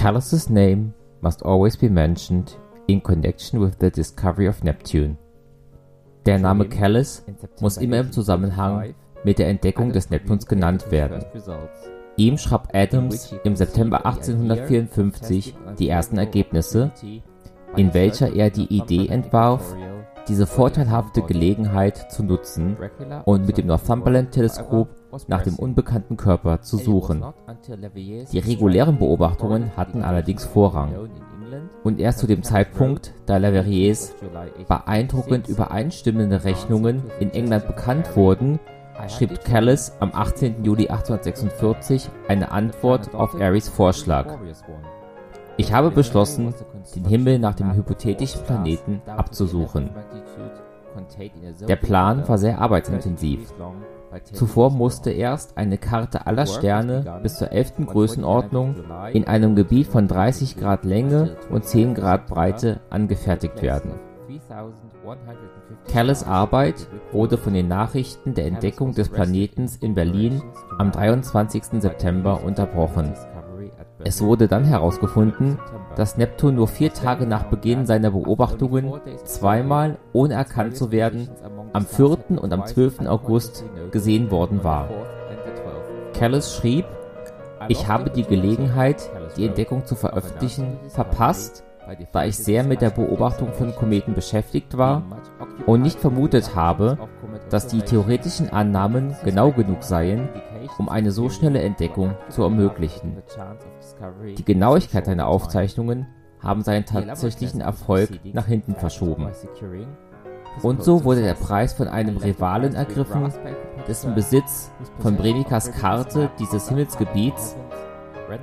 Callus's name must always be mentioned in connection with the discovery of Neptune. Der Name Callus muss immer im Zusammenhang mit der Entdeckung des Neptuns genannt werden. Ihm schrieb Adams im September 1854 die ersten Ergebnisse, in welcher er die Idee entwarf, diese vorteilhafte Gelegenheit zu nutzen und mit dem Northumberland-Teleskop nach dem unbekannten Körper zu suchen. Die regulären Beobachtungen hatten allerdings Vorrang. Und erst zu dem Zeitpunkt, da Leverriers beeindruckend übereinstimmende Rechnungen in England bekannt wurden, schrieb Callis am 18. Juli 1846 eine Antwort auf Aries Vorschlag. Ich habe beschlossen, den Himmel nach dem hypothetischen Planeten abzusuchen. Der Plan war sehr arbeitsintensiv. Zuvor musste erst eine Karte aller Sterne bis zur 11. Größenordnung in einem Gebiet von 30 Grad Länge und 10 Grad Breite angefertigt werden. Callis Arbeit wurde von den Nachrichten der Entdeckung des Planeten in Berlin am 23. September unterbrochen. Es wurde dann herausgefunden, dass Neptun nur vier Tage nach Beginn seiner Beobachtungen zweimal, ohne erkannt zu werden, am 4. und am 12. August gesehen worden war. Callis schrieb, ich habe die Gelegenheit, die Entdeckung zu veröffentlichen, verpasst, da ich sehr mit der Beobachtung von Kometen beschäftigt war und nicht vermutet habe, dass die theoretischen Annahmen genau genug seien, um eine so schnelle Entdeckung zu ermöglichen. Die Genauigkeit seiner Aufzeichnungen haben seinen tatsächlichen Erfolg nach hinten verschoben. Und so wurde der Preis von einem Rivalen ergriffen, dessen Besitz von Bredikas Karte dieses Himmelsgebiets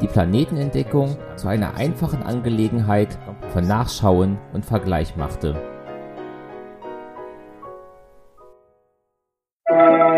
die Planetenentdeckung zu einer einfachen Angelegenheit von Nachschauen und Vergleich machte. Uh...